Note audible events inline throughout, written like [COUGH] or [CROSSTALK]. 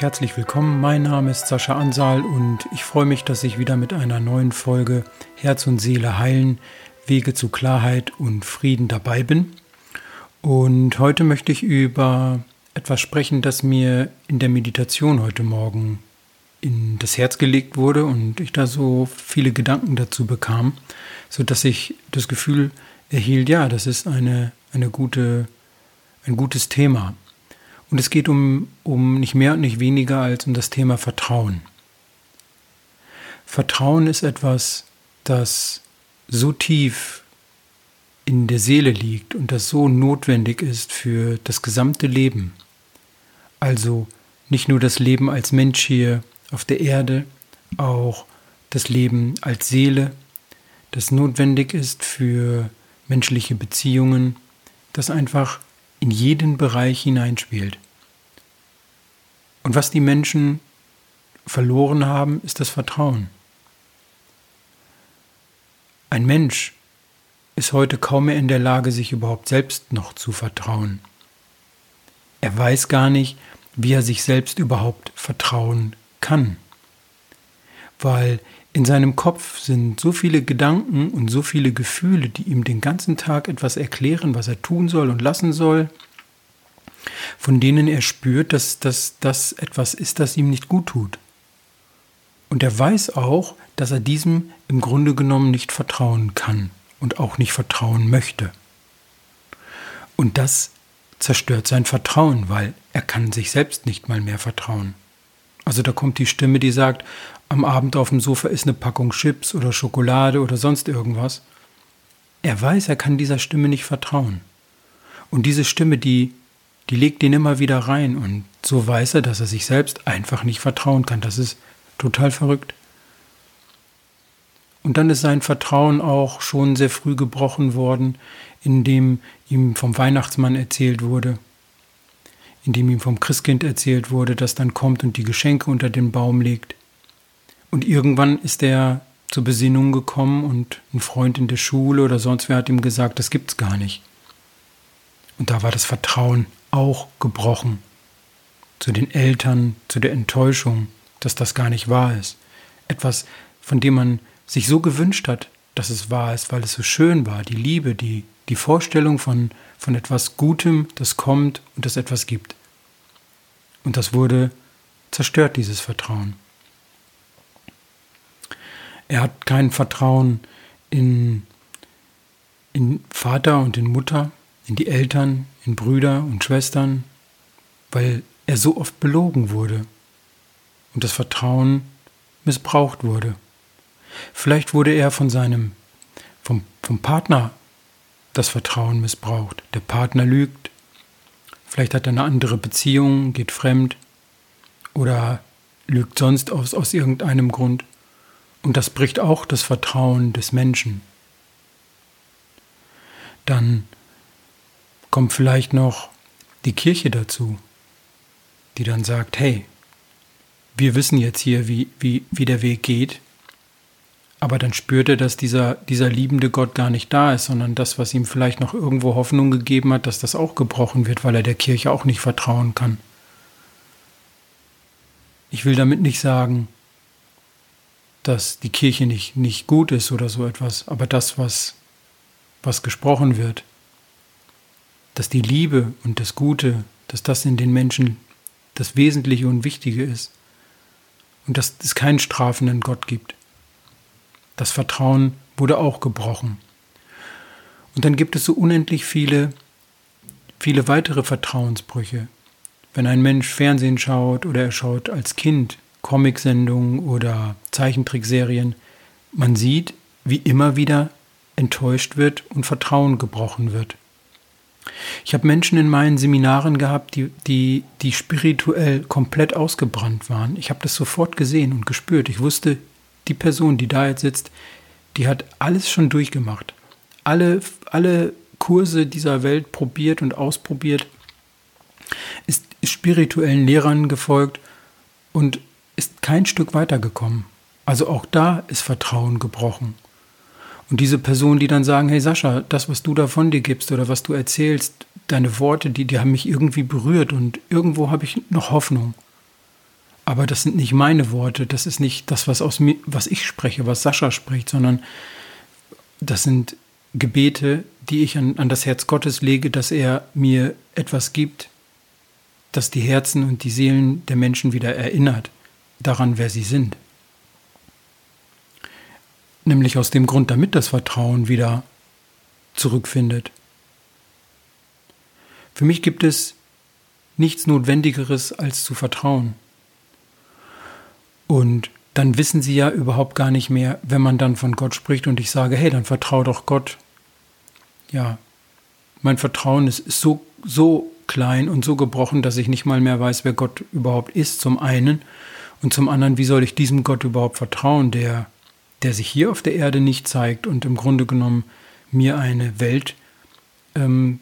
herzlich willkommen. Mein Name ist Sascha Ansal und ich freue mich, dass ich wieder mit einer neuen Folge Herz und Seele heilen, Wege zu Klarheit und Frieden dabei bin. Und heute möchte ich über etwas sprechen, das mir in der Meditation heute Morgen in das Herz gelegt wurde und ich da so viele Gedanken dazu bekam, sodass ich das Gefühl erhielt, ja, das ist eine, eine gute, ein gutes Thema. Und es geht um, um nicht mehr und nicht weniger als um das Thema Vertrauen. Vertrauen ist etwas, das so tief in der Seele liegt und das so notwendig ist für das gesamte Leben. Also nicht nur das Leben als Mensch hier auf der Erde, auch das Leben als Seele, das notwendig ist für menschliche Beziehungen, das einfach in jeden Bereich hineinspielt. Und was die Menschen verloren haben, ist das Vertrauen. Ein Mensch ist heute kaum mehr in der Lage, sich überhaupt selbst noch zu vertrauen. Er weiß gar nicht, wie er sich selbst überhaupt vertrauen kann. Weil in seinem Kopf sind so viele Gedanken und so viele Gefühle, die ihm den ganzen Tag etwas erklären, was er tun soll und lassen soll, von denen er spürt, dass das etwas ist, das ihm nicht gut tut. Und er weiß auch, dass er diesem im Grunde genommen nicht vertrauen kann und auch nicht vertrauen möchte. Und das zerstört sein Vertrauen, weil er kann sich selbst nicht mal mehr vertrauen. Also da kommt die Stimme, die sagt, am Abend auf dem Sofa ist eine Packung Chips oder Schokolade oder sonst irgendwas. Er weiß, er kann dieser Stimme nicht vertrauen. Und diese Stimme, die, die legt ihn immer wieder rein und so weiß er, dass er sich selbst einfach nicht vertrauen kann. Das ist total verrückt. Und dann ist sein Vertrauen auch schon sehr früh gebrochen worden, indem ihm vom Weihnachtsmann erzählt wurde, in dem ihm vom Christkind erzählt wurde, das dann kommt und die Geschenke unter den Baum legt. Und irgendwann ist er zur Besinnung gekommen und ein Freund in der Schule oder sonst wer hat ihm gesagt, das gibt's gar nicht. Und da war das Vertrauen auch gebrochen. Zu den Eltern, zu der Enttäuschung, dass das gar nicht wahr ist. Etwas, von dem man sich so gewünscht hat, dass es wahr ist, weil es so schön war, die Liebe, die, die Vorstellung von, von etwas Gutem, das kommt und das etwas gibt. Und das wurde zerstört, dieses Vertrauen. Er hat kein Vertrauen in, in Vater und in Mutter, in die Eltern, in Brüder und Schwestern, weil er so oft belogen wurde und das Vertrauen missbraucht wurde. Vielleicht wurde er von seinem, vom, vom Partner das Vertrauen missbraucht. Der Partner lügt, vielleicht hat er eine andere Beziehung, geht fremd oder lügt sonst aus, aus irgendeinem Grund. Und das bricht auch das Vertrauen des Menschen. Dann kommt vielleicht noch die Kirche dazu, die dann sagt, hey, wir wissen jetzt hier, wie, wie, wie der Weg geht, aber dann spürt er, dass dieser, dieser liebende Gott gar nicht da ist, sondern das, was ihm vielleicht noch irgendwo Hoffnung gegeben hat, dass das auch gebrochen wird, weil er der Kirche auch nicht vertrauen kann. Ich will damit nicht sagen, dass die Kirche nicht, nicht gut ist oder so etwas, aber das, was, was gesprochen wird, dass die Liebe und das Gute, dass das in den Menschen das Wesentliche und Wichtige ist und dass es keinen strafenden Gott gibt. Das Vertrauen wurde auch gebrochen. Und dann gibt es so unendlich viele, viele weitere Vertrauensbrüche. Wenn ein Mensch Fernsehen schaut oder er schaut als Kind Comicsendungen oder Zeichentrickserien, man sieht, wie immer wieder enttäuscht wird und Vertrauen gebrochen wird. Ich habe Menschen in meinen Seminaren gehabt, die, die, die spirituell komplett ausgebrannt waren. Ich habe das sofort gesehen und gespürt. Ich wusste, die Person, die da jetzt sitzt, die hat alles schon durchgemacht. Alle, alle Kurse dieser Welt probiert und ausprobiert, ist spirituellen Lehrern gefolgt und ist kein Stück weitergekommen. Also auch da ist Vertrauen gebrochen. Und diese Personen, die dann sagen, hey Sascha, das, was du da von dir gibst oder was du erzählst, deine Worte, die, die haben mich irgendwie berührt und irgendwo habe ich noch Hoffnung. Aber das sind nicht meine Worte, das ist nicht das, was aus mir, was ich spreche, was Sascha spricht, sondern das sind Gebete, die ich an, an das Herz Gottes lege, dass er mir etwas gibt, das die Herzen und die Seelen der Menschen wieder erinnert daran, wer sie sind. Nämlich aus dem Grund, damit das Vertrauen wieder zurückfindet. Für mich gibt es nichts Notwendigeres als zu vertrauen. Und dann wissen sie ja überhaupt gar nicht mehr, wenn man dann von Gott spricht und ich sage, hey, dann vertrau doch Gott. Ja, mein Vertrauen ist, ist so, so klein und so gebrochen, dass ich nicht mal mehr weiß, wer Gott überhaupt ist, zum einen. Und zum anderen, wie soll ich diesem Gott überhaupt vertrauen, der, der sich hier auf der Erde nicht zeigt und im Grunde genommen mir eine Welt, ähm,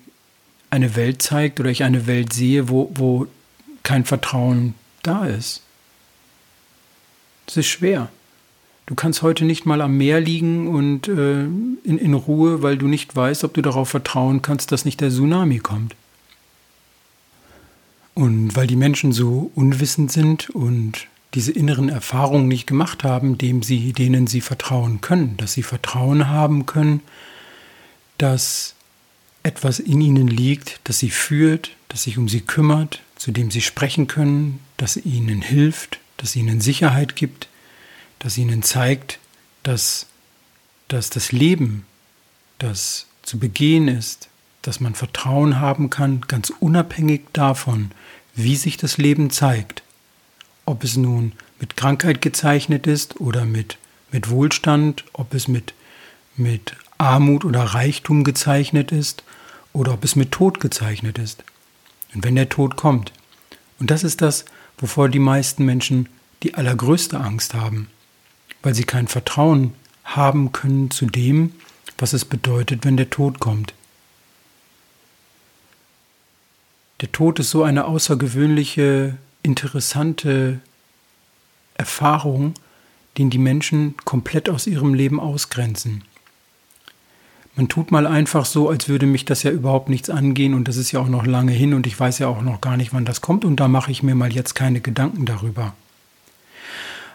eine Welt zeigt oder ich eine Welt sehe, wo, wo kein Vertrauen da ist. Es ist schwer. Du kannst heute nicht mal am Meer liegen und äh, in, in Ruhe, weil du nicht weißt, ob du darauf vertrauen kannst, dass nicht der Tsunami kommt. Und weil die Menschen so unwissend sind und diese inneren Erfahrungen nicht gemacht haben, dem sie, denen sie vertrauen können, dass sie Vertrauen haben können, dass etwas in ihnen liegt, das sie führt, das sich um sie kümmert, zu dem sie sprechen können, das ihnen hilft, das ihnen Sicherheit gibt, das ihnen zeigt, dass, dass das Leben, das zu begehen ist, dass man Vertrauen haben kann, ganz unabhängig davon, wie sich das Leben zeigt. Ob es nun mit Krankheit gezeichnet ist oder mit, mit Wohlstand, ob es mit, mit Armut oder Reichtum gezeichnet ist oder ob es mit Tod gezeichnet ist. Und wenn der Tod kommt. Und das ist das, wovor die meisten Menschen die allergrößte Angst haben, weil sie kein Vertrauen haben können zu dem, was es bedeutet, wenn der Tod kommt. Der Tod ist so eine außergewöhnliche, interessante Erfahrung, den die Menschen komplett aus ihrem Leben ausgrenzen. Man tut mal einfach so, als würde mich das ja überhaupt nichts angehen und das ist ja auch noch lange hin und ich weiß ja auch noch gar nicht, wann das kommt und da mache ich mir mal jetzt keine Gedanken darüber.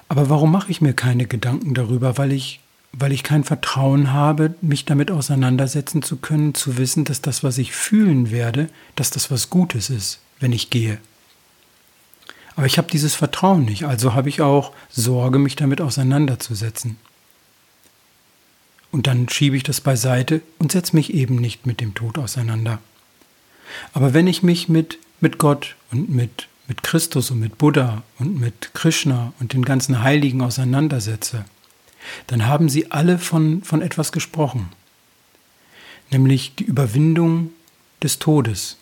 Aber warum mache ich mir keine Gedanken darüber? Weil ich, weil ich kein Vertrauen habe, mich damit auseinandersetzen zu können, zu wissen, dass das, was ich fühlen werde, dass das was Gutes ist, wenn ich gehe. Aber ich habe dieses Vertrauen nicht, also habe ich auch Sorge, mich damit auseinanderzusetzen. Und dann schiebe ich das beiseite und setze mich eben nicht mit dem Tod auseinander. Aber wenn ich mich mit, mit Gott und mit, mit Christus und mit Buddha und mit Krishna und den ganzen Heiligen auseinandersetze, dann haben sie alle von, von etwas gesprochen, nämlich die Überwindung des Todes,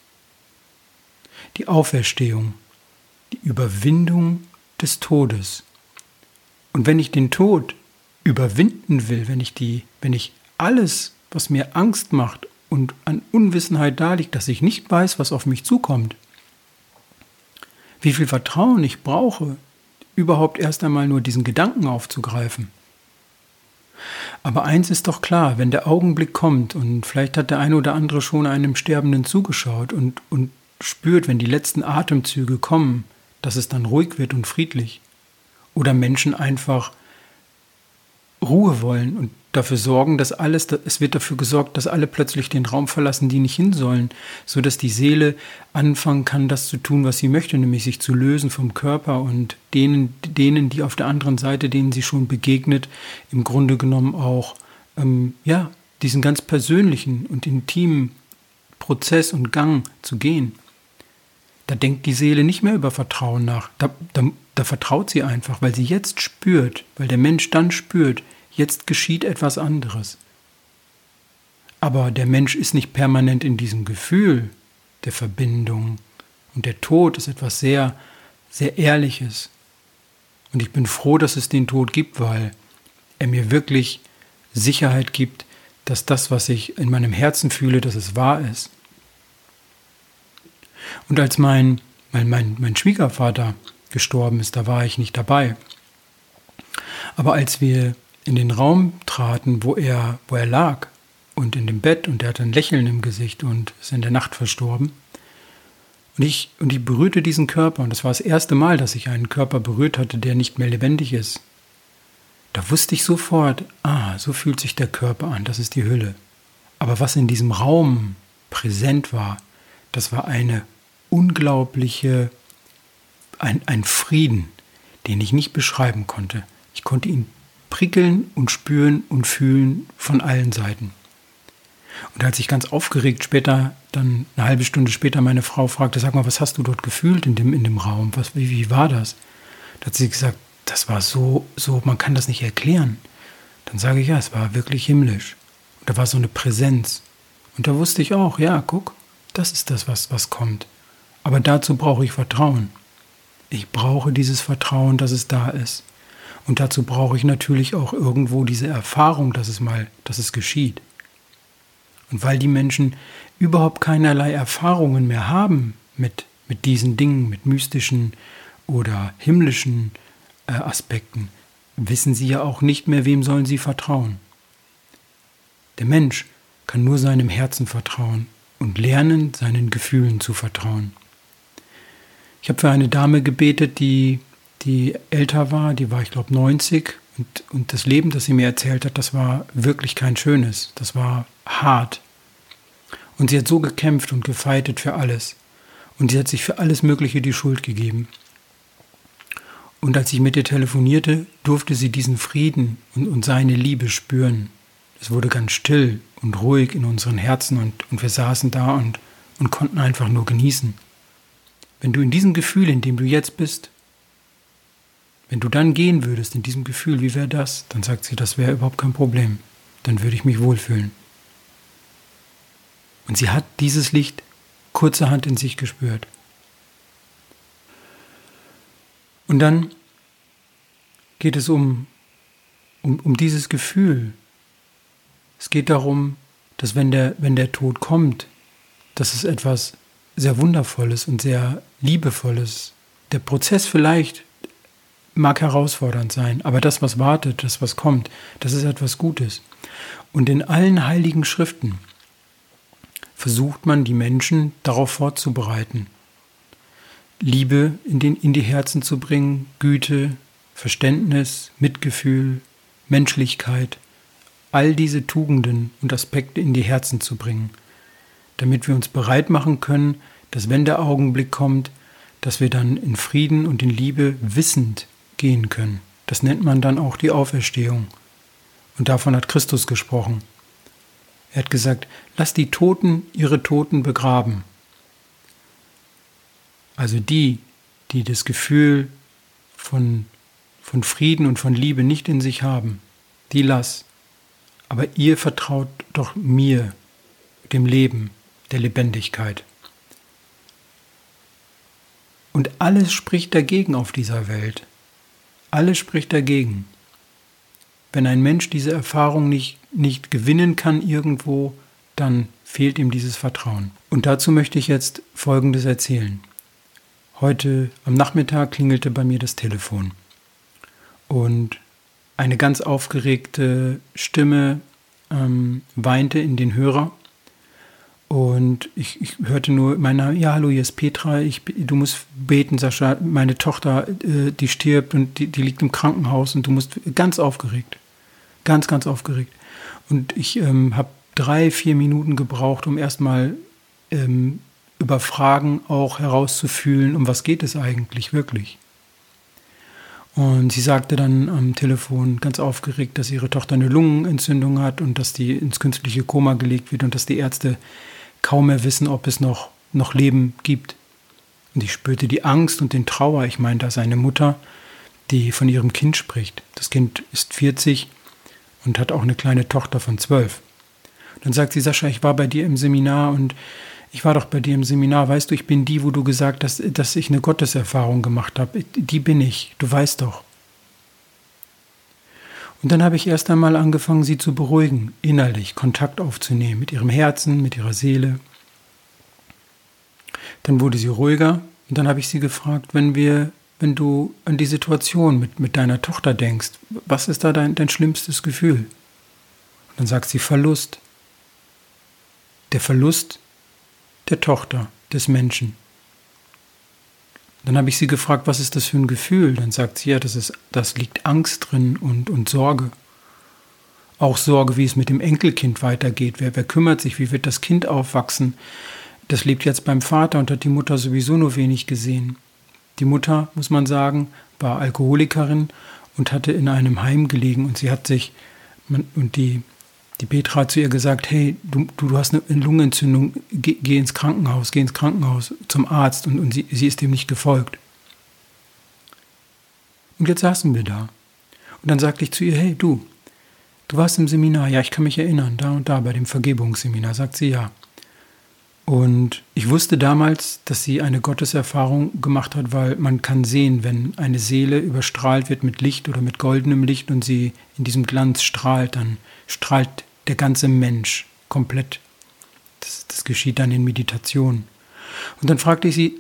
die Auferstehung, die Überwindung des Todes. Und wenn ich den Tod überwinden will, wenn ich die, wenn ich alles, was mir Angst macht und an Unwissenheit da liegt, dass ich nicht weiß, was auf mich zukommt, wie viel Vertrauen ich brauche, überhaupt erst einmal nur diesen Gedanken aufzugreifen. Aber eins ist doch klar, wenn der Augenblick kommt und vielleicht hat der eine oder andere schon einem Sterbenden zugeschaut und, und spürt, wenn die letzten Atemzüge kommen, dass es dann ruhig wird und friedlich. Oder Menschen einfach Ruhe wollen und dafür sorgen, dass alles, es wird dafür gesorgt, dass alle plötzlich den Raum verlassen, die nicht hin sollen, so dass die Seele anfangen kann, das zu tun, was sie möchte, nämlich sich zu lösen vom Körper und denen, denen, die auf der anderen Seite, denen sie schon begegnet, im Grunde genommen auch, ähm, ja, diesen ganz persönlichen und intimen Prozess und Gang zu gehen. Da denkt die Seele nicht mehr über Vertrauen nach. Da, da, da vertraut sie einfach, weil sie jetzt spürt, weil der Mensch dann spürt, jetzt geschieht etwas anderes. Aber der Mensch ist nicht permanent in diesem Gefühl der Verbindung. Und der Tod ist etwas sehr, sehr Ehrliches. Und ich bin froh, dass es den Tod gibt, weil er mir wirklich Sicherheit gibt, dass das, was ich in meinem Herzen fühle, dass es wahr ist. Und als mein, mein, mein, mein Schwiegervater gestorben ist, da war ich nicht dabei. Aber als wir in den Raum traten, wo er, wo er lag und in dem Bett und er hatte ein Lächeln im Gesicht und ist in der Nacht verstorben, Und ich, und ich berührte diesen Körper, und das war das erste Mal, dass ich einen Körper berührt hatte, der nicht mehr lebendig ist. Da wusste ich sofort, ah, so fühlt sich der Körper an, das ist die Hülle. Aber was in diesem Raum präsent war, das war eine unglaubliche, ein, ein Frieden, den ich nicht beschreiben konnte. Ich konnte ihn prickeln und spüren und fühlen von allen Seiten. Und als ich ganz aufgeregt später, dann eine halbe Stunde später meine Frau fragte, sag mal, was hast du dort gefühlt in dem, in dem Raum? Was, wie, wie war das? Da hat sie gesagt, das war so, so, man kann das nicht erklären. Dann sage ich, ja, es war wirklich himmlisch. Und da war so eine Präsenz. Und da wusste ich auch, ja, guck, das ist das, was, was kommt. Aber dazu brauche ich Vertrauen. Ich brauche dieses Vertrauen, dass es da ist. Und dazu brauche ich natürlich auch irgendwo diese Erfahrung, dass es mal, dass es geschieht. Und weil die Menschen überhaupt keinerlei Erfahrungen mehr haben mit, mit diesen Dingen, mit mystischen oder himmlischen äh, Aspekten, wissen sie ja auch nicht mehr, wem sollen sie vertrauen. Der Mensch kann nur seinem Herzen vertrauen und lernen, seinen Gefühlen zu vertrauen. Ich habe für eine Dame gebetet, die, die älter war, die war, ich glaube, 90 und, und das Leben, das sie mir erzählt hat, das war wirklich kein schönes, das war hart. Und sie hat so gekämpft und gefeitet für alles. Und sie hat sich für alles Mögliche die Schuld gegeben. Und als ich mit ihr telefonierte, durfte sie diesen Frieden und, und seine Liebe spüren. Es wurde ganz still und ruhig in unseren Herzen und, und wir saßen da und, und konnten einfach nur genießen. Wenn du in diesem Gefühl, in dem du jetzt bist, wenn du dann gehen würdest in diesem Gefühl, wie wäre das? Dann sagt sie, das wäre überhaupt kein Problem. Dann würde ich mich wohlfühlen. Und sie hat dieses Licht kurzerhand in sich gespürt. Und dann geht es um, um, um dieses Gefühl. Es geht darum, dass wenn der, wenn der Tod kommt, dass es etwas sehr Wundervolles und sehr Liebevolles. Der Prozess vielleicht mag herausfordernd sein, aber das, was wartet, das, was kommt, das ist etwas Gutes. Und in allen heiligen Schriften versucht man, die Menschen darauf vorzubereiten. Liebe in, den, in die Herzen zu bringen, Güte, Verständnis, Mitgefühl, Menschlichkeit, all diese Tugenden und Aspekte in die Herzen zu bringen damit wir uns bereit machen können, dass wenn der Augenblick kommt, dass wir dann in Frieden und in Liebe wissend gehen können. Das nennt man dann auch die Auferstehung. Und davon hat Christus gesprochen. Er hat gesagt, lass die Toten ihre Toten begraben. Also die, die das Gefühl von, von Frieden und von Liebe nicht in sich haben, die lass. Aber ihr vertraut doch mir, dem Leben, der Lebendigkeit. Und alles spricht dagegen auf dieser Welt. Alles spricht dagegen. Wenn ein Mensch diese Erfahrung nicht, nicht gewinnen kann irgendwo, dann fehlt ihm dieses Vertrauen. Und dazu möchte ich jetzt Folgendes erzählen. Heute am Nachmittag klingelte bei mir das Telefon und eine ganz aufgeregte Stimme ähm, weinte in den Hörer und ich, ich hörte nur mein Name, ja, hallo, hier ist Petra, ich, du musst beten, Sascha, meine Tochter, äh, die stirbt und die, die liegt im Krankenhaus und du musst ganz aufgeregt, ganz, ganz aufgeregt. Und ich ähm, habe drei, vier Minuten gebraucht, um erstmal ähm, über Fragen auch herauszufühlen, um was geht es eigentlich wirklich. Und sie sagte dann am Telefon ganz aufgeregt, dass ihre Tochter eine Lungenentzündung hat und dass die ins künstliche Koma gelegt wird und dass die Ärzte kaum mehr wissen, ob es noch, noch Leben gibt. Und ich spürte die Angst und den Trauer. Ich meine, da ist eine Mutter, die von ihrem Kind spricht. Das Kind ist 40 und hat auch eine kleine Tochter von 12. dann sagt sie, Sascha, ich war bei dir im Seminar und ich war doch bei dir im Seminar, weißt du, ich bin die, wo du gesagt hast, dass ich eine Gotteserfahrung gemacht habe. Die bin ich, du weißt doch. Und dann habe ich erst einmal angefangen, sie zu beruhigen, innerlich Kontakt aufzunehmen mit ihrem Herzen, mit ihrer Seele. Dann wurde sie ruhiger und dann habe ich sie gefragt, wenn wir, wenn du an die Situation mit, mit deiner Tochter denkst, was ist da dein, dein schlimmstes Gefühl? Und dann sagt sie Verlust. Der Verlust der Tochter, des Menschen. Dann habe ich sie gefragt, was ist das für ein Gefühl? Dann sagt sie, ja, das, ist, das liegt Angst drin und, und Sorge. Auch Sorge, wie es mit dem Enkelkind weitergeht. Wer, wer kümmert sich? Wie wird das Kind aufwachsen? Das lebt jetzt beim Vater und hat die Mutter sowieso nur wenig gesehen. Die Mutter, muss man sagen, war Alkoholikerin und hatte in einem Heim gelegen und sie hat sich, und die, die Petra hat zu ihr gesagt, hey, du, du hast eine Lungenentzündung, geh, geh, ins Krankenhaus, geh ins Krankenhaus zum Arzt und, und sie, sie ist dem nicht gefolgt. Und jetzt saßen wir da. Und dann sagte ich zu ihr, hey, du, du warst im Seminar, ja, ich kann mich erinnern, da und da bei dem Vergebungsseminar, sagt sie ja. Und ich wusste damals, dass sie eine Gotteserfahrung gemacht hat, weil man kann sehen, wenn eine Seele überstrahlt wird mit Licht oder mit goldenem Licht und sie in diesem Glanz strahlt, dann strahlt der ganze Mensch komplett. Das, das geschieht dann in Meditation. Und dann fragte ich sie,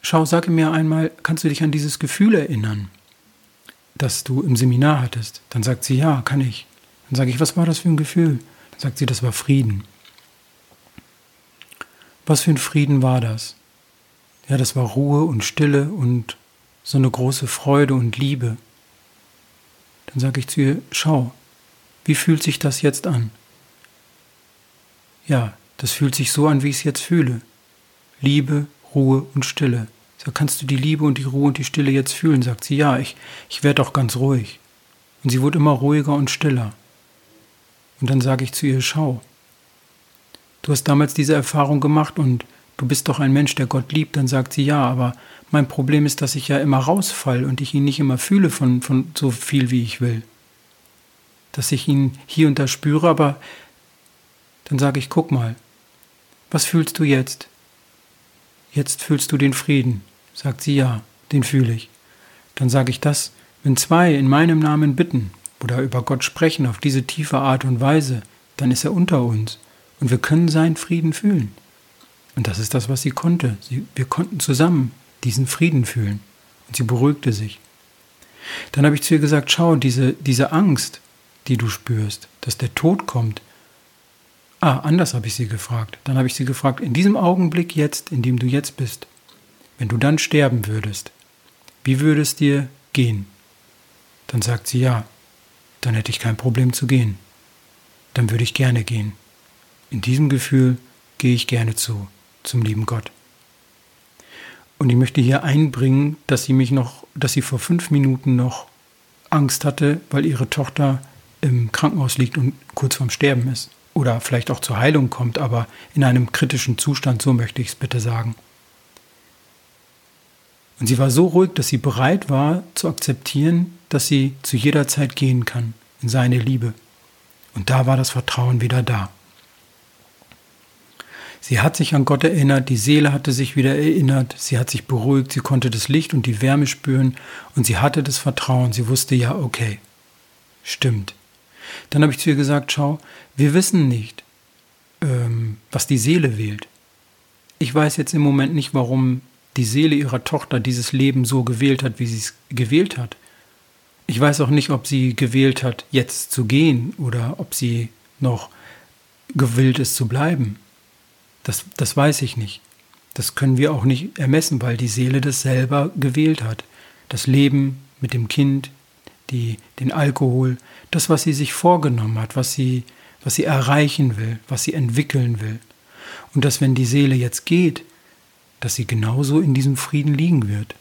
schau, sage mir einmal, kannst du dich an dieses Gefühl erinnern, das du im Seminar hattest? Dann sagt sie, ja, kann ich. Dann sage ich, was war das für ein Gefühl? Dann sagt sie, das war Frieden. Was für ein Frieden war das? Ja, das war Ruhe und Stille und so eine große Freude und Liebe. Dann sage ich zu ihr, schau, wie fühlt sich das jetzt an? Ja, das fühlt sich so an, wie ich es jetzt fühle. Liebe, Ruhe und Stille. So kannst du die Liebe und die Ruhe und die Stille jetzt fühlen, sagt sie. Ja, ich, ich werde auch ganz ruhig. Und sie wurde immer ruhiger und stiller. Und dann sage ich zu ihr, schau, du hast damals diese Erfahrung gemacht und du bist doch ein Mensch, der Gott liebt, dann sagt sie ja, aber mein Problem ist, dass ich ja immer rausfall und ich ihn nicht immer fühle von, von so viel, wie ich will. Dass ich ihn hier und da spüre, aber dann sage ich, guck mal, was fühlst du jetzt? Jetzt fühlst du den Frieden. Sagt sie ja, den fühle ich. Dann sage ich das, wenn zwei in meinem Namen bitten oder über Gott sprechen auf diese tiefe Art und Weise, dann ist er unter uns. Und wir können seinen Frieden fühlen. Und das ist das, was sie konnte. Sie, wir konnten zusammen diesen Frieden fühlen. Und sie beruhigte sich. Dann habe ich zu ihr gesagt, schau, diese, diese Angst, die du spürst, dass der Tod kommt. Ah, anders habe ich sie gefragt. Dann habe ich sie gefragt, in diesem Augenblick jetzt, in dem du jetzt bist, wenn du dann sterben würdest, wie würde es dir gehen? Dann sagt sie ja, dann hätte ich kein Problem zu gehen. Dann würde ich gerne gehen. In diesem Gefühl gehe ich gerne zu, zum lieben Gott. Und ich möchte hier einbringen, dass sie mich noch, dass sie vor fünf Minuten noch Angst hatte, weil ihre Tochter im Krankenhaus liegt und kurz vorm Sterben ist. Oder vielleicht auch zur Heilung kommt, aber in einem kritischen Zustand, so möchte ich es bitte sagen. Und sie war so ruhig, dass sie bereit war zu akzeptieren, dass sie zu jeder Zeit gehen kann in seine Liebe. Und da war das Vertrauen wieder da. Sie hat sich an Gott erinnert, die Seele hatte sich wieder erinnert, sie hat sich beruhigt, sie konnte das Licht und die Wärme spüren und sie hatte das Vertrauen, sie wusste ja, okay, stimmt. Dann habe ich zu ihr gesagt, schau, wir wissen nicht, ähm, was die Seele wählt. Ich weiß jetzt im Moment nicht, warum die Seele ihrer Tochter dieses Leben so gewählt hat, wie sie es gewählt hat. Ich weiß auch nicht, ob sie gewählt hat, jetzt zu gehen oder ob sie noch gewillt ist zu bleiben. Das, das weiß ich nicht. Das können wir auch nicht ermessen, weil die Seele das selber gewählt hat. Das Leben mit dem Kind, die, den Alkohol, das, was sie sich vorgenommen hat, was sie, was sie erreichen will, was sie entwickeln will. Und dass, wenn die Seele jetzt geht, dass sie genauso in diesem Frieden liegen wird.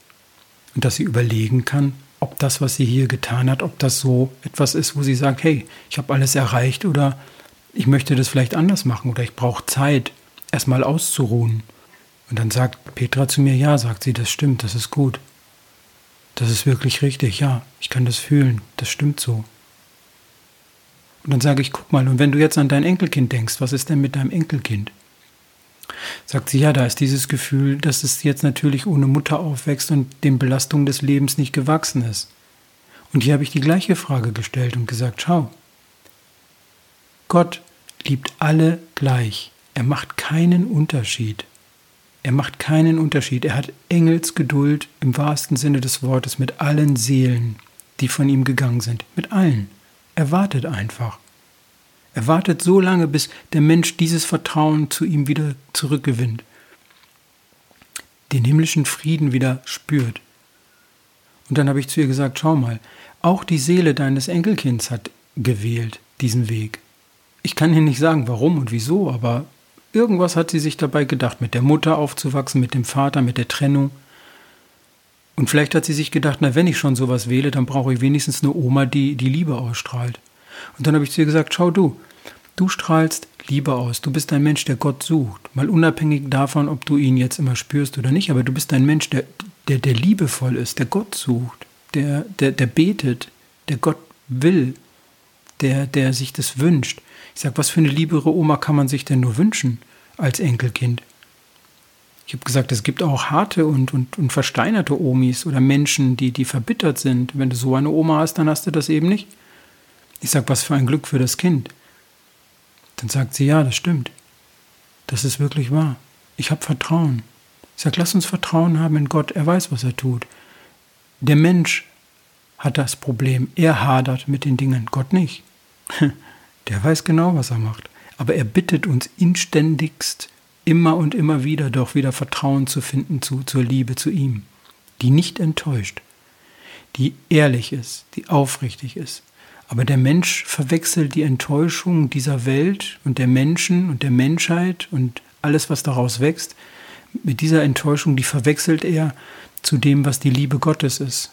Und dass sie überlegen kann, ob das, was sie hier getan hat, ob das so etwas ist, wo sie sagt, hey, ich habe alles erreicht oder ich möchte das vielleicht anders machen oder ich brauche Zeit erstmal auszuruhen. Und dann sagt Petra zu mir, ja, sagt sie, das stimmt, das ist gut. Das ist wirklich richtig, ja, ich kann das fühlen, das stimmt so. Und dann sage ich, guck mal, und wenn du jetzt an dein Enkelkind denkst, was ist denn mit deinem Enkelkind? Sagt sie, ja, da ist dieses Gefühl, dass es jetzt natürlich ohne Mutter aufwächst und den Belastungen des Lebens nicht gewachsen ist. Und hier habe ich die gleiche Frage gestellt und gesagt, schau, Gott liebt alle gleich. Er macht keinen Unterschied. Er macht keinen Unterschied. Er hat Engelsgeduld im wahrsten Sinne des Wortes mit allen Seelen, die von ihm gegangen sind. Mit allen. Er wartet einfach. Er wartet so lange, bis der Mensch dieses Vertrauen zu ihm wieder zurückgewinnt. den himmlischen Frieden wieder spürt. Und dann habe ich zu ihr gesagt, schau mal, auch die Seele deines Enkelkinds hat gewählt diesen Weg. Ich kann Ihnen nicht sagen, warum und wieso, aber irgendwas hat sie sich dabei gedacht, mit der Mutter aufzuwachsen, mit dem Vater, mit der Trennung. Und vielleicht hat sie sich gedacht, na, wenn ich schon sowas wähle, dann brauche ich wenigstens eine Oma, die die Liebe ausstrahlt. Und dann habe ich zu ihr gesagt, schau du, du strahlst Liebe aus. Du bist ein Mensch, der Gott sucht. Mal unabhängig davon, ob du ihn jetzt immer spürst oder nicht, aber du bist ein Mensch, der, der, der liebevoll ist, der Gott sucht, der, der, der betet, der Gott will, der, der sich das wünscht. Ich sage, was für eine liebere Oma kann man sich denn nur wünschen als Enkelkind? Ich habe gesagt, es gibt auch harte und, und, und versteinerte Omis oder Menschen, die, die verbittert sind. Wenn du so eine Oma hast, dann hast du das eben nicht. Ich sage, was für ein Glück für das Kind. Dann sagt sie, ja, das stimmt. Das ist wirklich wahr. Ich habe Vertrauen. Ich sage, lass uns Vertrauen haben in Gott. Er weiß, was er tut. Der Mensch hat das Problem. Er hadert mit den Dingen, Gott nicht. [LAUGHS] Der weiß genau, was er macht. Aber er bittet uns inständigst, immer und immer wieder doch wieder Vertrauen zu finden zu, zur Liebe zu ihm, die nicht enttäuscht, die ehrlich ist, die aufrichtig ist. Aber der Mensch verwechselt die Enttäuschung dieser Welt und der Menschen und der Menschheit und alles, was daraus wächst, mit dieser Enttäuschung, die verwechselt er zu dem, was die Liebe Gottes ist.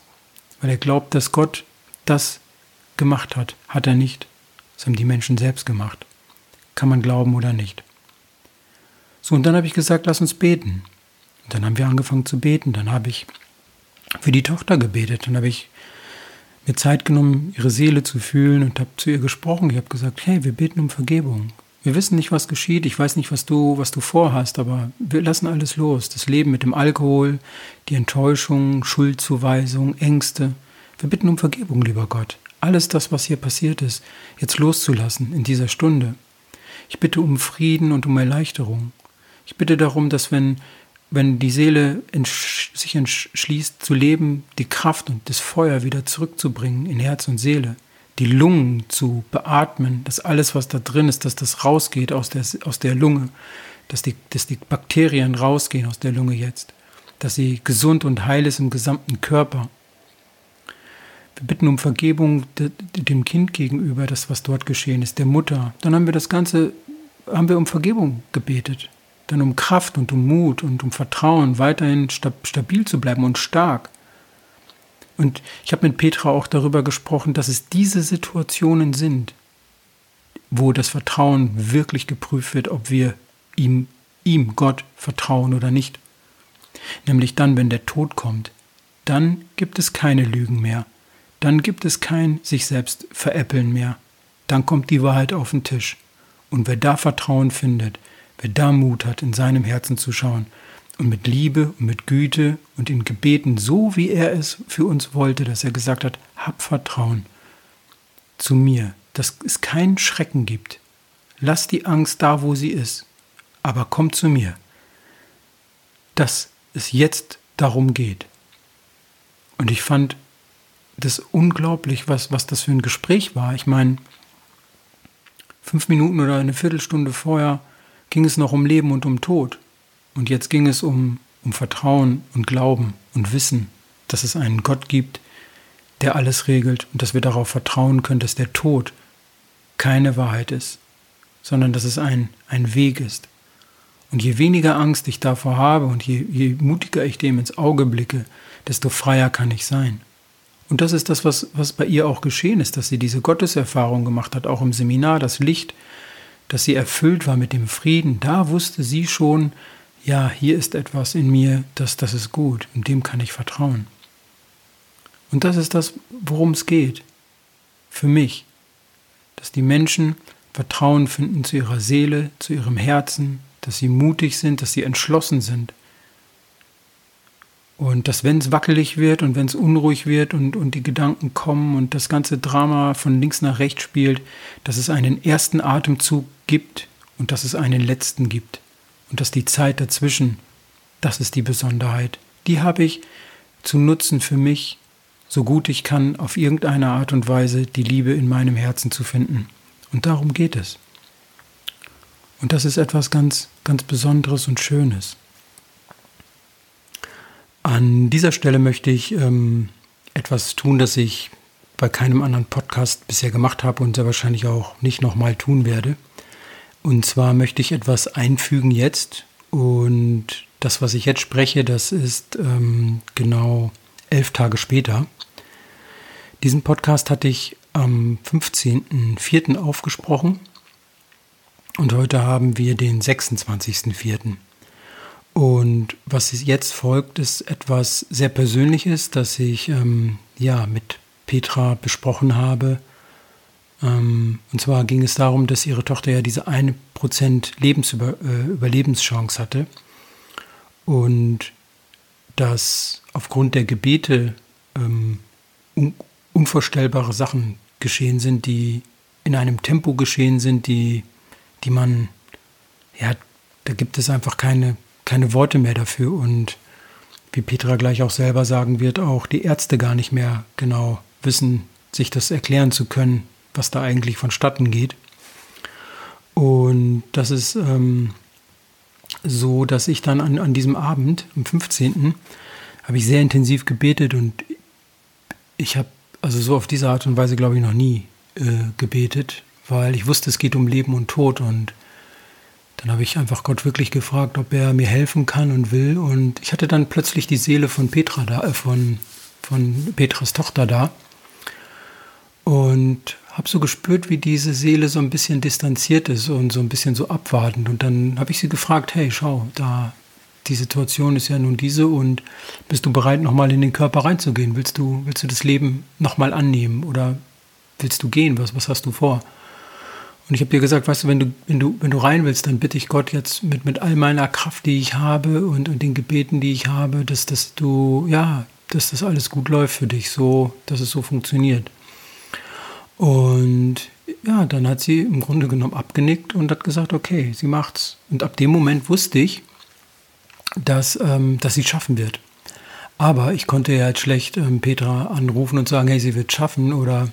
Weil er glaubt, dass Gott das gemacht hat. Hat er nicht. Das haben die Menschen selbst gemacht. Kann man glauben oder nicht. So, und dann habe ich gesagt, lass uns beten. Und dann haben wir angefangen zu beten. Dann habe ich für die Tochter gebetet. Dann habe ich mir Zeit genommen, ihre Seele zu fühlen und habe zu ihr gesprochen. Ich habe gesagt, hey, wir beten um Vergebung. Wir wissen nicht, was geschieht. Ich weiß nicht, was du, was du vorhast, aber wir lassen alles los. Das Leben mit dem Alkohol, die Enttäuschung, Schuldzuweisung, Ängste. Wir bitten um Vergebung, lieber Gott. Alles das, was hier passiert ist, jetzt loszulassen in dieser Stunde. Ich bitte um Frieden und um Erleichterung. Ich bitte darum, dass wenn, wenn die Seele entsch sich entschließt zu leben, die Kraft und das Feuer wieder zurückzubringen in Herz und Seele, die Lungen zu beatmen, dass alles, was da drin ist, dass das rausgeht aus der, aus der Lunge, dass die, dass die Bakterien rausgehen aus der Lunge jetzt, dass sie gesund und heil ist im gesamten Körper. Wir bitten um Vergebung dem Kind gegenüber, das, was dort geschehen ist, der Mutter. Dann haben wir das Ganze, haben wir um Vergebung gebetet. Dann um Kraft und um Mut und um Vertrauen, weiterhin stabil zu bleiben und stark. Und ich habe mit Petra auch darüber gesprochen, dass es diese Situationen sind, wo das Vertrauen wirklich geprüft wird, ob wir ihm, ihm, Gott, vertrauen oder nicht. Nämlich dann, wenn der Tod kommt, dann gibt es keine Lügen mehr. Dann gibt es kein sich selbst veräppeln mehr. Dann kommt die Wahrheit auf den Tisch. Und wer da Vertrauen findet, wer da Mut hat, in seinem Herzen zu schauen, und mit Liebe und mit Güte und in Gebeten, so wie er es für uns wollte, dass er gesagt hat, hab Vertrauen zu mir, dass es keinen Schrecken gibt. Lass die Angst da, wo sie ist, aber komm zu mir. Dass es jetzt darum geht. Und ich fand das unglaublich, was, was das für ein Gespräch war. Ich meine, fünf Minuten oder eine Viertelstunde vorher ging es noch um Leben und um Tod. Und jetzt ging es um, um Vertrauen und Glauben und Wissen, dass es einen Gott gibt, der alles regelt und dass wir darauf vertrauen können, dass der Tod keine Wahrheit ist, sondern dass es ein, ein Weg ist. Und je weniger Angst ich davor habe und je, je mutiger ich dem ins Auge blicke, desto freier kann ich sein. Und das ist das, was, was bei ihr auch geschehen ist, dass sie diese Gotteserfahrung gemacht hat, auch im Seminar, das Licht, dass sie erfüllt war mit dem Frieden. Da wusste sie schon, ja, hier ist etwas in mir, das, das ist gut, und dem kann ich vertrauen. Und das ist das, worum es geht. Für mich. Dass die Menschen Vertrauen finden zu ihrer Seele, zu ihrem Herzen, dass sie mutig sind, dass sie entschlossen sind. Und dass, wenn es wackelig wird und wenn es unruhig wird und, und die Gedanken kommen und das ganze Drama von links nach rechts spielt, dass es einen ersten Atemzug gibt und dass es einen letzten gibt. Und dass die Zeit dazwischen, das ist die Besonderheit. Die habe ich zu nutzen für mich, so gut ich kann, auf irgendeine Art und Weise die Liebe in meinem Herzen zu finden. Und darum geht es. Und das ist etwas ganz, ganz Besonderes und Schönes. An dieser Stelle möchte ich ähm, etwas tun, das ich bei keinem anderen Podcast bisher gemacht habe und sehr wahrscheinlich auch nicht nochmal tun werde. Und zwar möchte ich etwas einfügen jetzt. Und das, was ich jetzt spreche, das ist ähm, genau elf Tage später. Diesen Podcast hatte ich am 15.04. aufgesprochen. Und heute haben wir den 26.04. Und was jetzt folgt, ist etwas sehr Persönliches, das ich ähm, ja mit Petra besprochen habe. Ähm, und zwar ging es darum, dass ihre Tochter ja diese 1% Lebensüber, äh, Überlebenschance hatte. Und dass aufgrund der Gebete ähm, un unvorstellbare Sachen geschehen sind, die in einem Tempo geschehen sind, die, die man, ja, da gibt es einfach keine keine Worte mehr dafür und wie Petra gleich auch selber sagen wird, auch die Ärzte gar nicht mehr genau wissen, sich das erklären zu können, was da eigentlich vonstatten geht. Und das ist ähm, so, dass ich dann an, an diesem Abend, am 15., habe ich sehr intensiv gebetet und ich habe also so auf diese Art und Weise, glaube ich, noch nie äh, gebetet, weil ich wusste, es geht um Leben und Tod und dann habe ich einfach Gott wirklich gefragt, ob er mir helfen kann und will. Und ich hatte dann plötzlich die Seele von Petra da, äh, von, von Petras Tochter da. Und habe so gespürt, wie diese Seele so ein bisschen distanziert ist und so ein bisschen so abwartend. Und dann habe ich sie gefragt, hey, schau, da die Situation ist ja nun diese und bist du bereit, nochmal in den Körper reinzugehen? Willst du, willst du das Leben nochmal annehmen oder willst du gehen? Was, was hast du vor? Und ich habe dir gesagt, weißt du, wenn du, wenn du, wenn du rein willst, dann bitte ich Gott jetzt mit, mit all meiner Kraft, die ich habe und, und den Gebeten, die ich habe, dass, dass du, ja, dass das alles gut läuft für dich, so, dass es so funktioniert. Und ja, dann hat sie im Grunde genommen abgenickt und hat gesagt, okay, sie macht's. Und ab dem Moment wusste ich, dass, ähm, dass sie es schaffen wird. Aber ich konnte ja jetzt schlecht ähm, Petra anrufen und sagen, hey, sie wird schaffen oder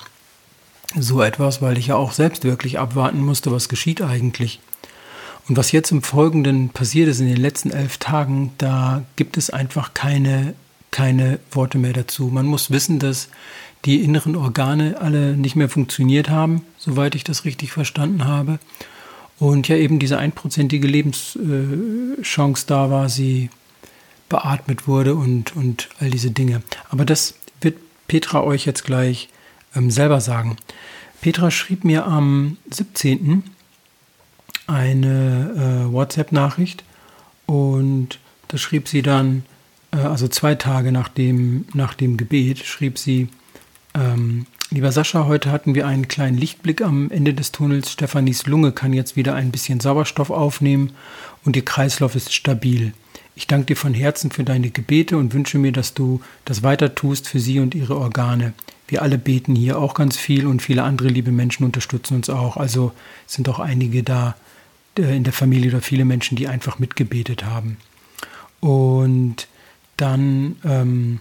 so etwas, weil ich ja auch selbst wirklich abwarten musste, was geschieht eigentlich. Und was jetzt im Folgenden passiert ist in den letzten elf Tagen, da gibt es einfach keine, keine Worte mehr dazu. Man muss wissen, dass die inneren Organe alle nicht mehr funktioniert haben, soweit ich das richtig verstanden habe. Und ja eben diese einprozentige Lebenschance da war, sie beatmet wurde und, und all diese Dinge. Aber das wird Petra euch jetzt gleich ähm, selber sagen. Petra schrieb mir am 17. eine äh, WhatsApp-Nachricht und da schrieb sie dann, äh, also zwei Tage nach dem, nach dem Gebet, schrieb sie, ähm, Lieber Sascha, heute hatten wir einen kleinen Lichtblick am Ende des Tunnels. Stefanis Lunge kann jetzt wieder ein bisschen Sauerstoff aufnehmen und ihr Kreislauf ist stabil. Ich danke dir von Herzen für deine Gebete und wünsche mir, dass du das weiter tust für sie und ihre Organe. Wir alle beten hier auch ganz viel und viele andere liebe Menschen unterstützen uns auch. Also sind auch einige da äh, in der Familie oder viele Menschen, die einfach mitgebetet haben. Und dann ähm,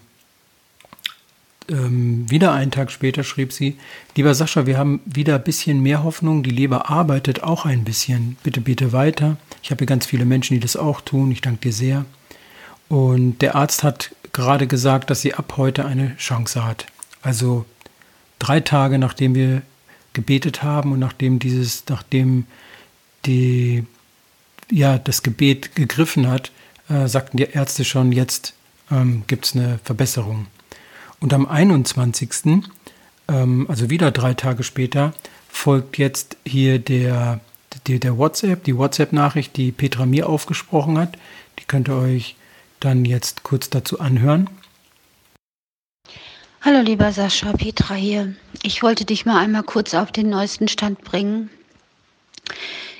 ähm, wieder einen Tag später schrieb sie, lieber Sascha, wir haben wieder ein bisschen mehr Hoffnung, die Leber arbeitet auch ein bisschen. Bitte bete weiter. Ich habe hier ganz viele Menschen, die das auch tun. Ich danke dir sehr. Und der Arzt hat gerade gesagt, dass sie ab heute eine Chance hat. Also drei Tage nachdem wir gebetet haben und nachdem dieses, nachdem die, ja, das Gebet gegriffen hat, äh, sagten die Ärzte schon, jetzt ähm, gibt es eine Verbesserung. Und am 21., ähm, also wieder drei Tage später, folgt jetzt hier der, der, der WhatsApp, die WhatsApp-Nachricht, die Petra mir aufgesprochen hat. Die könnt ihr euch dann jetzt kurz dazu anhören. Hallo lieber Sascha, Petra hier. Ich wollte dich mal einmal kurz auf den neuesten Stand bringen.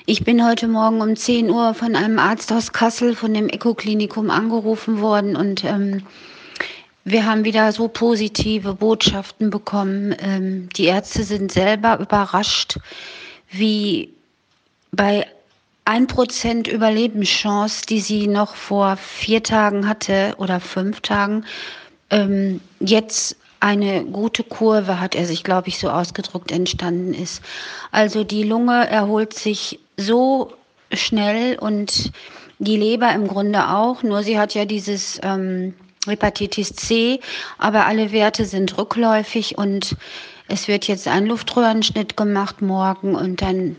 Ich bin heute Morgen um 10 Uhr von einem Arzt aus Kassel, von dem Ekoklinikum angerufen worden und ähm, wir haben wieder so positive Botschaften bekommen. Ähm, die Ärzte sind selber überrascht, wie bei 1% Überlebenschance, die sie noch vor vier Tagen hatte oder fünf Tagen, ähm, jetzt eine gute Kurve, hat er sich, glaube ich, so ausgedrückt, entstanden ist. Also die Lunge erholt sich so schnell und die Leber im Grunde auch, nur sie hat ja dieses ähm, Hepatitis C, aber alle Werte sind rückläufig und es wird jetzt ein Luftröhrenschnitt gemacht morgen und dann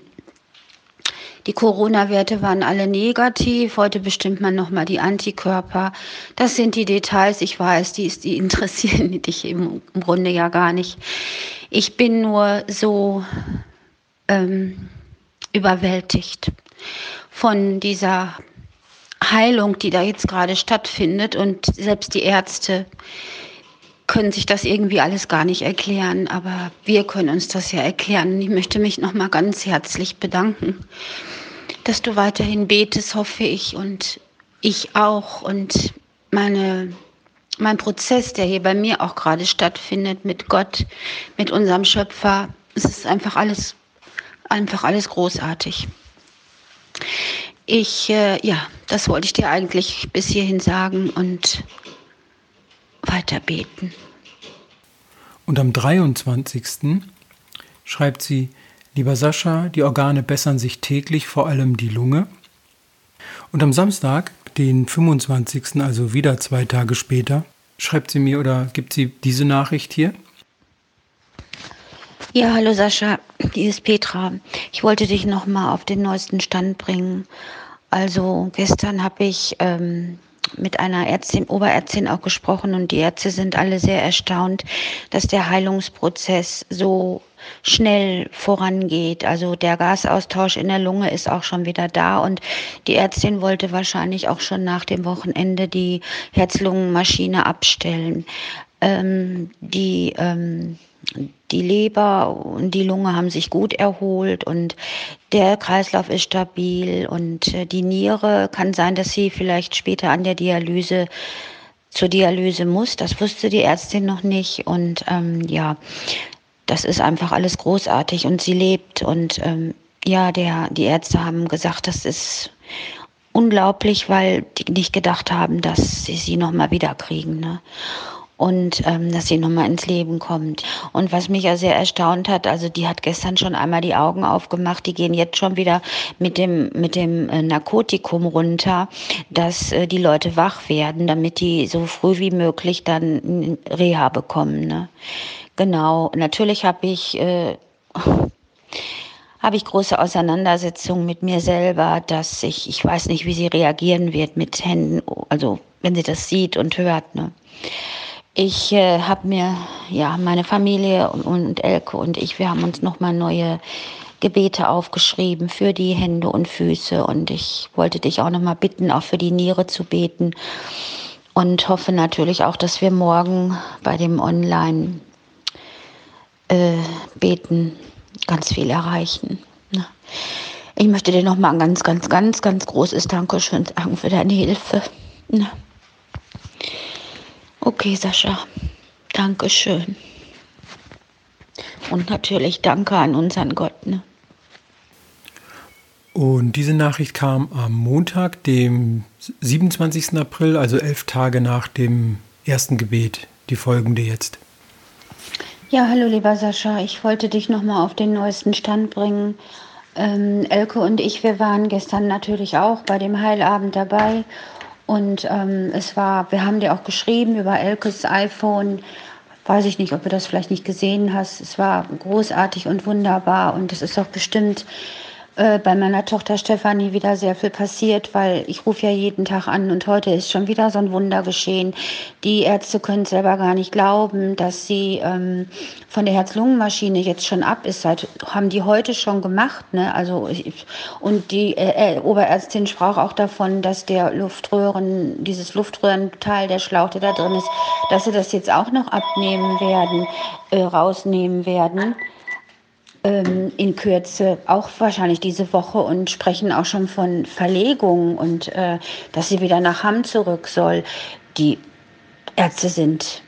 die Corona-Werte waren alle negativ. Heute bestimmt man nochmal die Antikörper. Das sind die Details. Ich weiß, die, die interessieren [LAUGHS] dich im, im Grunde ja gar nicht. Ich bin nur so ähm, überwältigt von dieser Heilung, die da jetzt gerade stattfindet. Und selbst die Ärzte können sich das irgendwie alles gar nicht erklären, aber wir können uns das ja erklären. Ich möchte mich nochmal ganz herzlich bedanken, dass du weiterhin betest, hoffe ich, und ich auch. Und meine, mein Prozess, der hier bei mir auch gerade stattfindet, mit Gott, mit unserem Schöpfer, es ist einfach alles, einfach alles großartig. Ich, äh, ja, das wollte ich dir eigentlich bis hierhin sagen und weiter beten. Und am 23. schreibt sie, lieber Sascha, die Organe bessern sich täglich, vor allem die Lunge. Und am Samstag, den 25., also wieder zwei Tage später, schreibt sie mir oder gibt sie diese Nachricht hier. Ja, hallo Sascha, hier ist Petra. Ich wollte dich nochmal auf den neuesten Stand bringen. Also gestern habe ich ähm, mit einer Ärztin, Oberärztin auch gesprochen und die Ärzte sind alle sehr erstaunt, dass der Heilungsprozess so schnell vorangeht. Also der Gasaustausch in der Lunge ist auch schon wieder da und die Ärztin wollte wahrscheinlich auch schon nach dem Wochenende die Herz-Lungen-Maschine abstellen. Ähm, die ähm, die Leber und die Lunge haben sich gut erholt und der Kreislauf ist stabil und äh, die Niere kann sein, dass sie vielleicht später an der Dialyse zur Dialyse muss. Das wusste die Ärztin noch nicht und ähm, ja, das ist einfach alles großartig und sie lebt und ähm, ja, der, die Ärzte haben gesagt, das ist unglaublich, weil die nicht gedacht haben, dass sie sie nochmal wiederkriegen. Ne? Und ähm, dass sie nochmal ins Leben kommt. Und was mich ja sehr erstaunt hat, also die hat gestern schon einmal die Augen aufgemacht, die gehen jetzt schon wieder mit dem, mit dem äh, Narkotikum runter, dass äh, die Leute wach werden, damit die so früh wie möglich dann Reha bekommen. Ne? Genau, natürlich habe ich... Äh, habe ich große Auseinandersetzungen mit mir selber, dass ich, ich weiß nicht, wie sie reagieren wird mit Händen, also wenn sie das sieht und hört. Ne? Ich äh, habe mir, ja, meine Familie und, und Elke und ich, wir haben uns nochmal neue Gebete aufgeschrieben für die Hände und Füße. Und ich wollte dich auch nochmal bitten, auch für die Niere zu beten. Und hoffe natürlich auch, dass wir morgen bei dem Online äh, ganz viel erreichen. Ich möchte dir nochmal ein ganz, ganz, ganz, ganz großes Dankeschön sagen für deine Hilfe. Ne? Okay, Sascha, danke schön. Und natürlich danke an unseren Gott. Ne? Und diese Nachricht kam am Montag, dem 27. April, also elf Tage nach dem ersten Gebet, die folgende jetzt. Ja, hallo lieber Sascha, ich wollte dich nochmal auf den neuesten Stand bringen. Ähm, Elke und ich, wir waren gestern natürlich auch bei dem Heilabend dabei und ähm, es war, wir haben dir auch geschrieben über Elkes iPhone. Weiß ich nicht, ob du das vielleicht nicht gesehen hast. Es war großartig und wunderbar und es ist auch bestimmt äh, bei meiner Tochter Stefanie wieder sehr viel passiert, weil ich rufe ja jeden Tag an und heute ist schon wieder so ein Wunder geschehen. Die Ärzte können selber gar nicht glauben, dass sie ähm, von der Herz-Lungen-Maschine jetzt schon ab ist. Seit, haben die heute schon gemacht. Ne? Also, und die äh, äh, Oberärztin sprach auch davon, dass der Luftröhren, dieses Luftröhrenteil, der Schlauch, der da drin ist, dass sie das jetzt auch noch abnehmen werden, äh, rausnehmen werden ähm, in Kürze, auch wahrscheinlich diese Woche und sprechen auch schon von Verlegung und äh, dass sie wieder nach Hamm zurück soll. Die Ärzte sind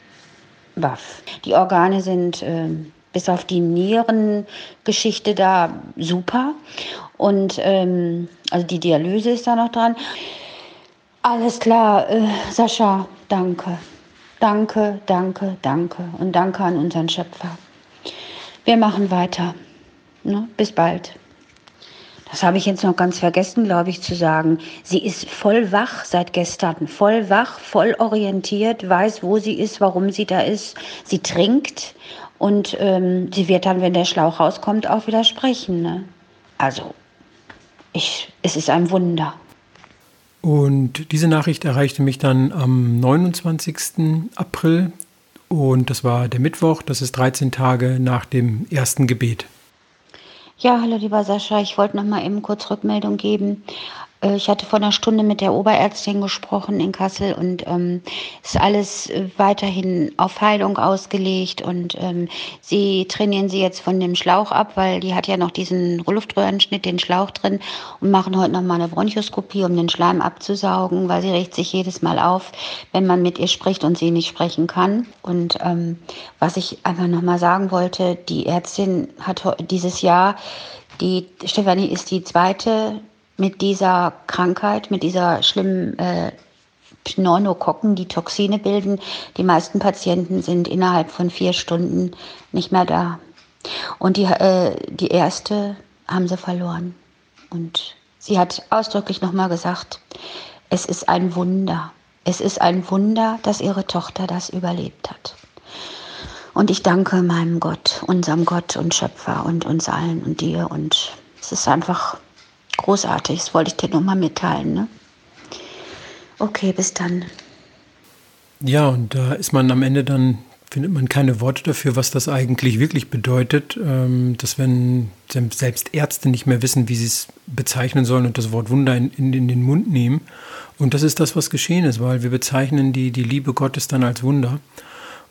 baff. Die Organe sind äh, bis auf die Nierengeschichte da super. Und ähm, also die Dialyse ist da noch dran. Alles klar, äh, Sascha, danke. Danke, danke, danke. Und danke an unseren Schöpfer. Wir machen weiter. Ne? Bis bald. das habe ich jetzt noch ganz vergessen, glaube ich, zu sagen. Sie ist voll wach seit gestern, voll wach, voll orientiert, weiß, wo sie ist, warum sie da ist. Sie trinkt und ähm, sie wird dann, wenn der Schlauch rauskommt, auch wieder sprechen. Ne? Also, ich, es ist ein Wunder. Und diese Nachricht erreichte mich dann am 29. April und das war der Mittwoch, das ist 13 Tage nach dem ersten Gebet. Ja, hallo lieber Sascha, ich wollte noch mal eben kurz Rückmeldung geben. Äh, ich hatte vor einer Stunde mit der Oberärztin gesprochen in Kassel und ähm, ist alles äh, weiterhin auf Heilung ausgelegt und ähm, sie trainieren sie jetzt von dem Schlauch ab, weil die hat ja noch diesen Luftröhrenschnitt, den Schlauch drin und machen heute noch mal eine Bronchoskopie, um den Schleim abzusaugen, weil sie regt sich jedes Mal auf, wenn man mit ihr spricht und sie nicht sprechen kann. Und ähm, was ich einfach noch mal sagen wollte, die Ärztin hat dieses Jahr die Stefanie ist die zweite mit dieser Krankheit, mit dieser schlimmen äh, Pneumokokken, die Toxine bilden. Die meisten Patienten sind innerhalb von vier Stunden nicht mehr da. Und die, äh, die erste haben sie verloren. Und sie hat ausdrücklich nochmal gesagt, es ist ein Wunder. Es ist ein Wunder, dass ihre Tochter das überlebt hat. Und ich danke meinem Gott, unserem Gott und Schöpfer und uns allen und dir. Und es ist einfach großartig. Das wollte ich dir nochmal mitteilen. Ne? Okay, bis dann. Ja, und da ist man am Ende dann, findet man keine Worte dafür, was das eigentlich wirklich bedeutet, ähm, dass wenn selbst Ärzte nicht mehr wissen, wie sie es bezeichnen sollen und das Wort Wunder in, in, in den Mund nehmen. Und das ist das, was geschehen ist, weil wir bezeichnen die, die Liebe Gottes dann als Wunder.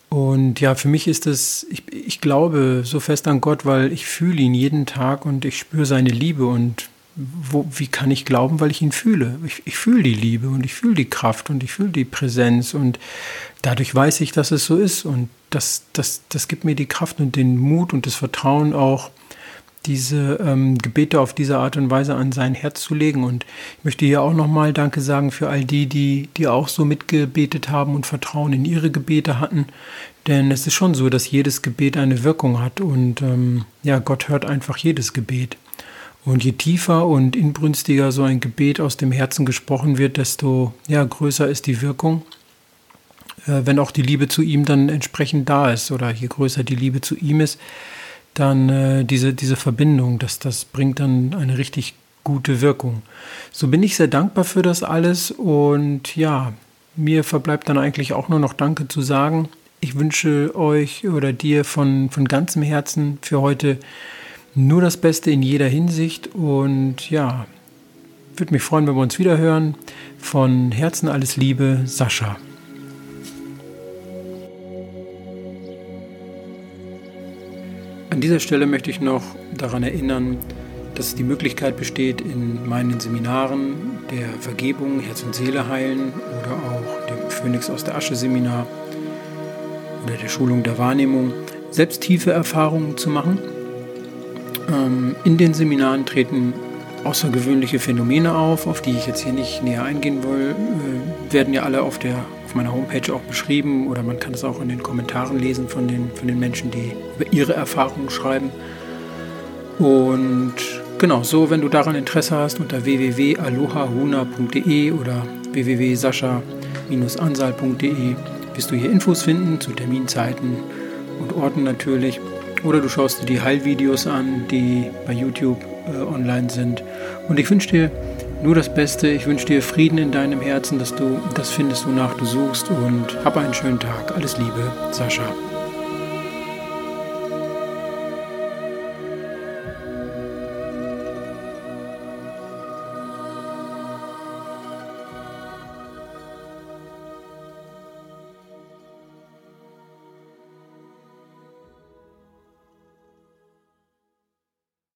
Und ja, für mich ist es, ich, ich glaube so fest an Gott, weil ich fühle ihn jeden Tag und ich spüre seine Liebe und wo, wie kann ich glauben, weil ich ihn fühle? Ich, ich fühle die Liebe und ich fühle die Kraft und ich fühle die Präsenz und dadurch weiß ich, dass es so ist und das, das, das gibt mir die Kraft und den Mut und das Vertrauen auch, diese ähm, Gebete auf diese Art und Weise an sein Herz zu legen. Und ich möchte hier auch nochmal Danke sagen für all die, die, die auch so mitgebetet haben und Vertrauen in ihre Gebete hatten. Denn es ist schon so, dass jedes Gebet eine Wirkung hat und ähm, ja, Gott hört einfach jedes Gebet. Und je tiefer und inbrünstiger so ein Gebet aus dem Herzen gesprochen wird, desto ja, größer ist die Wirkung, äh, wenn auch die Liebe zu ihm dann entsprechend da ist oder je größer die Liebe zu ihm ist, dann äh, diese, diese Verbindung, das, das bringt dann eine richtig gute Wirkung. So bin ich sehr dankbar für das alles und ja, mir verbleibt dann eigentlich auch nur noch Danke zu sagen. Ich wünsche euch oder dir von, von ganzem Herzen für heute nur das Beste in jeder Hinsicht und ja, würde mich freuen, wenn wir uns wieder hören. Von Herzen alles Liebe, Sascha. An dieser Stelle möchte ich noch daran erinnern, dass die Möglichkeit besteht, in meinen Seminaren der Vergebung, Herz und Seele heilen oder auch dem Phönix aus der Asche Seminar oder der Schulung der Wahrnehmung selbst tiefe Erfahrungen zu machen. Ähm, in den Seminaren treten außergewöhnliche Phänomene auf, auf die ich jetzt hier nicht näher eingehen will, äh, werden ja alle auf der meiner Homepage auch beschrieben oder man kann es auch in den Kommentaren lesen von den, von den Menschen, die über ihre Erfahrungen schreiben. Und genau, so, wenn du daran Interesse hast, unter www.alohahuna.de oder www.sascha-ansal.de wirst du hier Infos finden zu Terminzeiten und Orten natürlich. Oder du schaust dir die Heilvideos an, die bei YouTube äh, online sind. Und ich wünsche dir nur das Beste. Ich wünsche dir Frieden in deinem Herzen, dass du das findest, wonach du suchst und hab einen schönen Tag. Alles Liebe, Sascha.